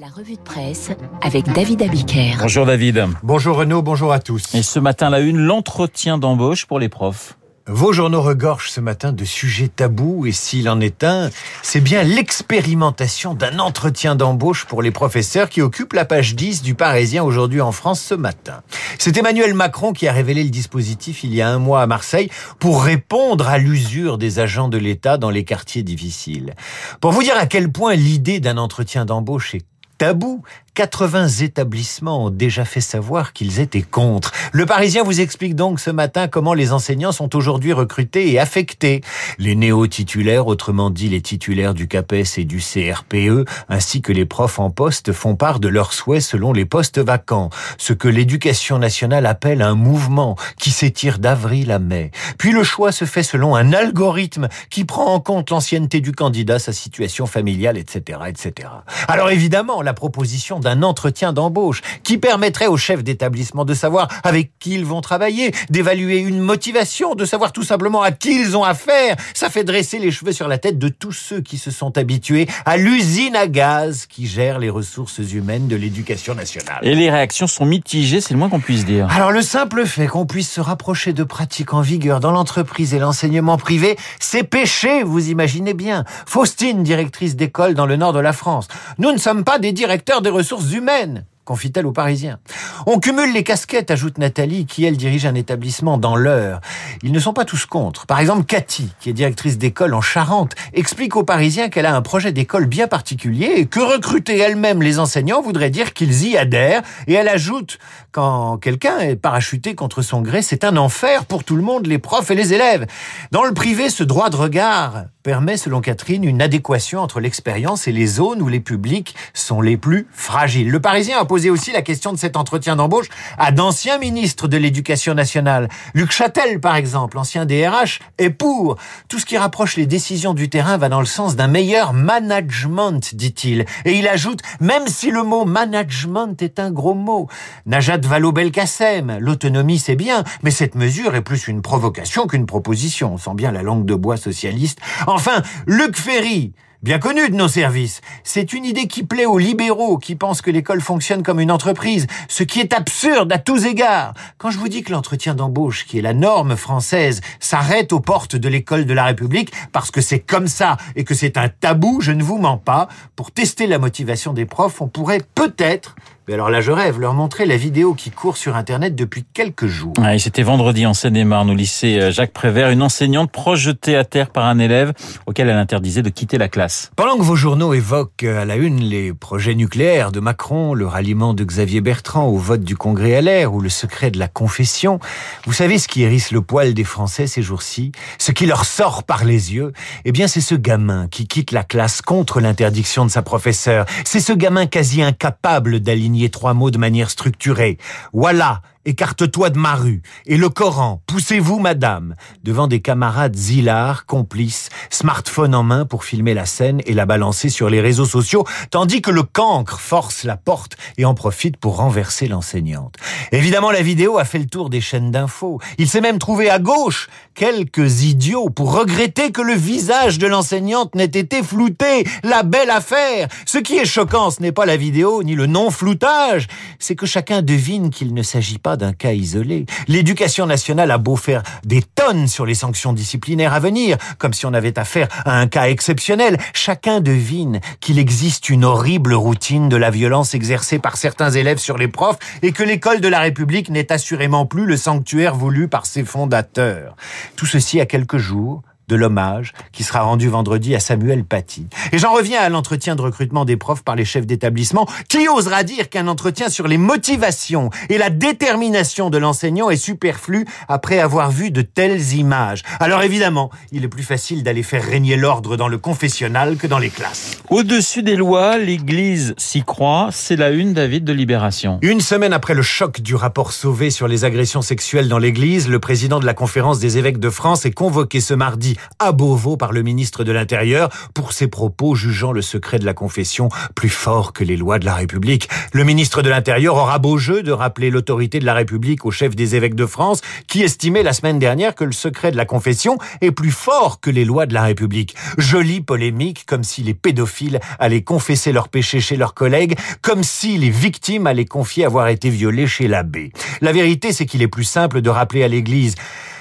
La revue de presse avec David Abiker. Bonjour David. Bonjour Renaud, bonjour à tous. Et ce matin, la une, l'entretien d'embauche pour les profs. Vos journaux regorgent ce matin de sujets tabous et s'il en est un, c'est bien l'expérimentation d'un entretien d'embauche pour les professeurs qui occupe la page 10 du Parisien aujourd'hui en France ce matin. C'est Emmanuel Macron qui a révélé le dispositif il y a un mois à Marseille pour répondre à l'usure des agents de l'État dans les quartiers difficiles. Pour vous dire à quel point l'idée d'un entretien d'embauche est tabou. 80 établissements ont déjà fait savoir qu'ils étaient contre. Le Parisien vous explique donc ce matin comment les enseignants sont aujourd'hui recrutés et affectés. Les néo-titulaires, autrement dit les titulaires du CAPES et du CRPE, ainsi que les profs en poste font part de leurs souhaits selon les postes vacants, ce que l'éducation nationale appelle un mouvement qui s'étire d'avril à mai. Puis le choix se fait selon un algorithme qui prend en compte l'ancienneté du candidat, sa situation familiale, etc., etc. Alors évidemment, proposition d'un entretien d'embauche qui permettrait aux chefs d'établissement de savoir avec qui ils vont travailler, d'évaluer une motivation, de savoir tout simplement à qui ils ont affaire. Ça fait dresser les cheveux sur la tête de tous ceux qui se sont habitués à l'usine à gaz qui gère les ressources humaines de l'éducation nationale. Et les réactions sont mitigées, c'est le moins qu'on puisse dire. Alors le simple fait qu'on puisse se rapprocher de pratiques en vigueur dans l'entreprise et l'enseignement privé, c'est péché, vous imaginez bien. Faustine, directrice d'école dans le nord de la France. Nous ne sommes pas des directeurs des ressources humaines confie-t-elle aux Parisiens. On cumule les casquettes, ajoute Nathalie, qui elle dirige un établissement dans l'heure. Ils ne sont pas tous contre. Par exemple, Cathy, qui est directrice d'école en Charente, explique aux Parisiens qu'elle a un projet d'école bien particulier et que recruter elle-même les enseignants voudrait dire qu'ils y adhèrent. Et elle ajoute, quand quelqu'un est parachuté contre son gré, c'est un enfer pour tout le monde, les profs et les élèves. Dans le privé, ce droit de regard permet, selon Catherine, une adéquation entre l'expérience et les zones où les publics sont les plus fragiles. Le Parisien a posé aussi la question de cet entretien d'embauche à d'anciens ministres de l'Éducation nationale. Luc Châtel, par exemple, ancien DRH, est pour. Tout ce qui rapproche les décisions du terrain va dans le sens d'un meilleur management, dit-il. Et il ajoute, même si le mot management est un gros mot. Najat Vallaud-Belkacem, l'autonomie c'est bien, mais cette mesure est plus une provocation qu'une proposition. On sent bien la langue de bois socialiste. Enfin, Luc Ferry, bien connu de nos services. C'est une idée qui plaît aux libéraux qui pensent que l'école fonctionne comme une entreprise, ce qui est absurde à tous égards. Quand je vous dis que l'entretien d'embauche, qui est la norme française, s'arrête aux portes de l'école de la République parce que c'est comme ça et que c'est un tabou, je ne vous mens pas. Pour tester la motivation des profs, on pourrait peut-être mais alors là, je rêve, leur montrer la vidéo qui court sur Internet depuis quelques jours. Ouais, C'était vendredi en Seine-et-Marne, au lycée euh, Jacques Prévert, une enseignante projetée à terre par un élève auquel elle interdisait de quitter la classe. Pendant que vos journaux évoquent à la une les projets nucléaires de Macron, le ralliement de Xavier Bertrand au vote du Congrès LR ou le secret de la confession, vous savez ce qui hérisse le poil des Français ces jours-ci Ce qui leur sort par les yeux? Eh bien, c'est ce gamin qui quitte la classe contre l'interdiction de sa professeure. C'est ce gamin quasi incapable d'aligner trois mots de manière structurée. Voilà, écarte-toi de ma rue. Et le Coran, poussez-vous, madame, devant des camarades zilars, complices, smartphone en main pour filmer la scène et la balancer sur les réseaux sociaux, tandis que le cancre force la porte et en profite pour renverser l'enseignante. Évidemment, la vidéo a fait le tour des chaînes d'infos. Il s'est même trouvé à gauche quelques idiots pour regretter que le visage de l'enseignante n'ait été flouté. La belle affaire. Ce qui est choquant, ce n'est pas la vidéo ni le non-floutage, c'est que chacun devine qu'il ne s'agit pas d'un cas isolé. L'éducation nationale a beau faire des tonnes sur les sanctions disciplinaires à venir, comme si on avait affaire à un cas exceptionnel, chacun devine qu'il existe une horrible routine de la violence exercée par certains élèves sur les profs et que l'école de la République n'est assurément plus le sanctuaire voulu par ses fondateurs. Tout ceci à quelques jours de l'hommage qui sera rendu vendredi à Samuel Paty. Et j'en reviens à l'entretien de recrutement des profs par les chefs d'établissement. Qui osera dire qu'un entretien sur les motivations et la détermination de l'enseignant est superflu après avoir vu de telles images Alors évidemment, il est plus facile d'aller faire régner l'ordre dans le confessionnal que dans les classes. Au-dessus des lois, l'Église s'y croit. C'est la une, David, de Libération. Une semaine après le choc du rapport Sauvé sur les agressions sexuelles dans l'Église, le président de la conférence des évêques de France est convoqué ce mardi à Beauvau par le ministre de l'Intérieur pour ses propos jugeant le secret de la confession plus fort que les lois de la République. Le ministre de l'Intérieur aura beau jeu de rappeler l'autorité de la République au chef des évêques de France qui estimait la semaine dernière que le secret de la confession est plus fort que les lois de la République. Jolie polémique comme si les pédophiles allaient confesser leurs péchés chez leurs collègues, comme si les victimes allaient confier avoir été violées chez l'abbé. La vérité, c'est qu'il est plus simple de rappeler à l'Église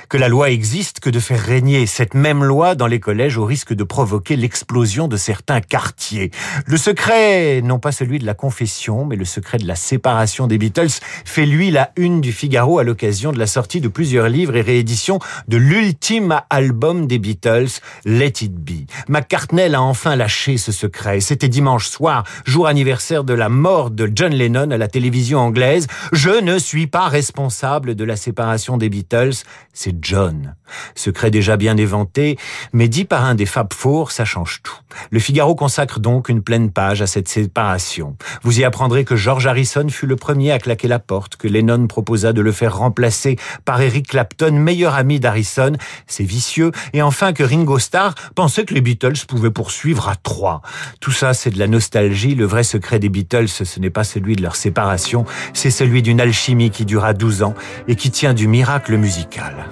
que la loi existe que de faire régner cette même loi dans les collèges au risque de provoquer l'explosion de certains quartiers. Le secret, non pas celui de la confession, mais le secret de la séparation des Beatles, fait lui la une du Figaro à l'occasion de la sortie de plusieurs livres et rééditions de l'ultime album des Beatles, Let It Be. McCartney a enfin lâché ce secret. C'était dimanche soir, jour anniversaire de la mort de John Lennon à la télévision anglaise. Je ne suis pas responsable de la séparation des Beatles. C'est John. Secret déjà bien éventé, mais dit par un des Fab Four, ça change tout. Le Figaro consacre donc une pleine page à cette séparation. Vous y apprendrez que George Harrison fut le premier à claquer la porte, que Lennon proposa de le faire remplacer par Eric Clapton, meilleur ami d'Harrison, c'est vicieux, et enfin que Ringo Starr pensait que les Beatles pouvaient poursuivre à trois. Tout ça, c'est de la nostalgie. Le vrai secret des Beatles, ce n'est pas celui de leur séparation, c'est celui d'une alchimie qui dura 12 ans et qui tient du miracle musical.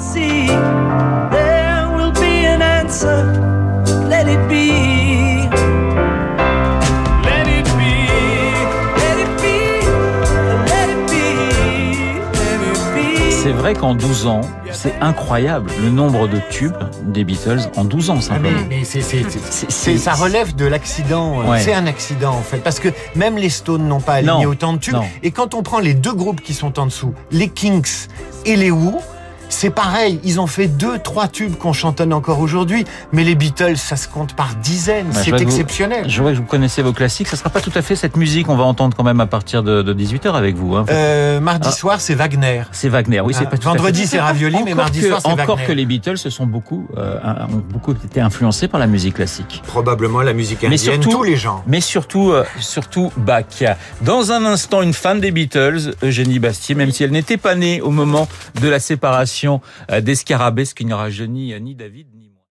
We'll see. There will be an answer. Let it be. Let it be. Let it be. Let it be. Let it be. C'est vrai qu'en 12 ans, c'est incroyable le nombre de tubes des Beatles en 12 ans Ah, mais, simplement. mais c'est, ça relève de l'accident. euh, Ouais. C'est un accident en fait, parce que même les Stones n'ont pas aligné Non, autant de tubes. non. Et quand on prend les deux groupes qui sont en dessous, les Kinks et les Who, c'est pareil. Ils ont fait deux, trois tubes qu'on chantonne encore aujourd'hui, mais les Beatles, ça se compte par dizaines. Bah, c'est vous- exceptionnel. Je vois que vous connaissez vos classiques. Ça sera pas tout à fait cette musique qu'on va entendre quand même à partir de, 18h avec vous. hein. Euh, mardi Ah. soir, c'est Wagner. C'est Wagner, oui, c'est Ah, pas tout vendredi, c'est Ravioli, mais Encore mardi que- soir, c'est Encore Wagner. que les Beatles se sont beaucoup, euh, ont beaucoup été influencés par la musique classique. Probablement la musique Mais indienne, surtout- tous les gens. Mais surtout, euh, surtout Bach. Dans un instant, une fan des Beatles, Eugénie Bastier, même si elle n'était pas née au moment de la séparation euh, des Scarabées, ce qui n'aura ni, ni David ni